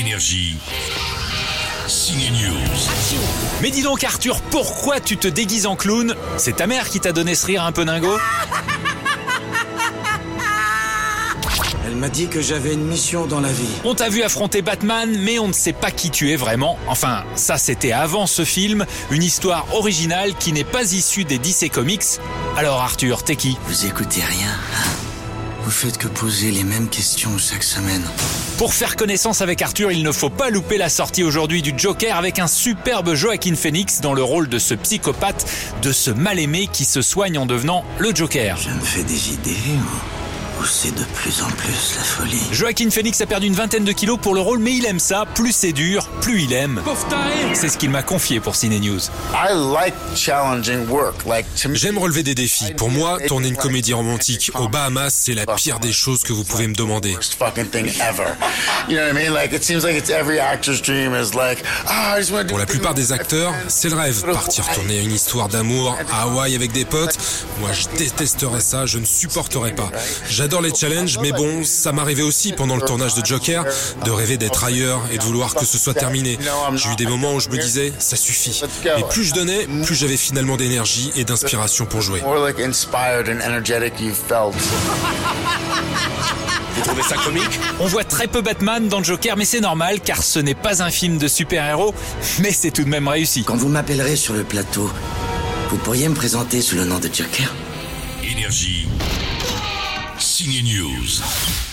Énergie. Signe News. Mais dis donc Arthur, pourquoi tu te déguises en clown? C'est ta mère qui t'a donné ce rire un peu dingo? Elle m'a dit que j'avais une mission dans la vie. On t'a vu affronter Batman, mais on ne sait pas qui tu es vraiment. Enfin, ça c'était avant ce film, une histoire originale qui n'est pas issue des DC Comics. Alors Arthur, t'es qui? Vous écoutez rien hein? Vous faites que poser les mêmes questions chaque semaine. Pour faire connaissance avec Arthur, il ne faut pas louper la sortie aujourd'hui du Joker avec un superbe Joaquin Phoenix dans le rôle de ce psychopathe, de ce mal-aimé qui se soigne en devenant le Joker. Je me fais des idées ou, ou c'est de plus en plus la folie Joaquin Phoenix a perdu une vingtaine de kilos pour le rôle, mais il aime ça. Plus c'est dur, plus il aime. C'est ce qu'il m'a confié pour Ciné News. J'aime relever des défis. Pour moi, tourner une comédie romantique aux Bahamas, c'est la pire des choses que vous pouvez me demander. worst fucking thing ever. You know what I mean? Like it seems like it's every actor's dream is like, ah, I just want to do Pour la plupart des acteurs, c'est le rêve. Partir tourner une histoire d'amour à Hawaï avec des potes. Moi, je détesterais ça, je ne supporterais pas. J'adore les challenges, mais bon, ça m'arrivait aussi pendant le tournage de Joker de rêver d'être ailleurs et de vouloir que ce soit terminé. J'ai eu des moments où je me disais, ça suffit. Et plus je donnais, plus j'avais finalement d'énergie et d'inspiration pour jouer. more like inspired and energetic you felt. On voit très peu Batman dans Joker, mais c'est normal car ce n'est pas un film de super-héros, mais c'est tout de même réussi. Quand vous m'appellerez sur le plateau, vous pourriez me présenter sous le nom de Joker? Énergie. Signe News.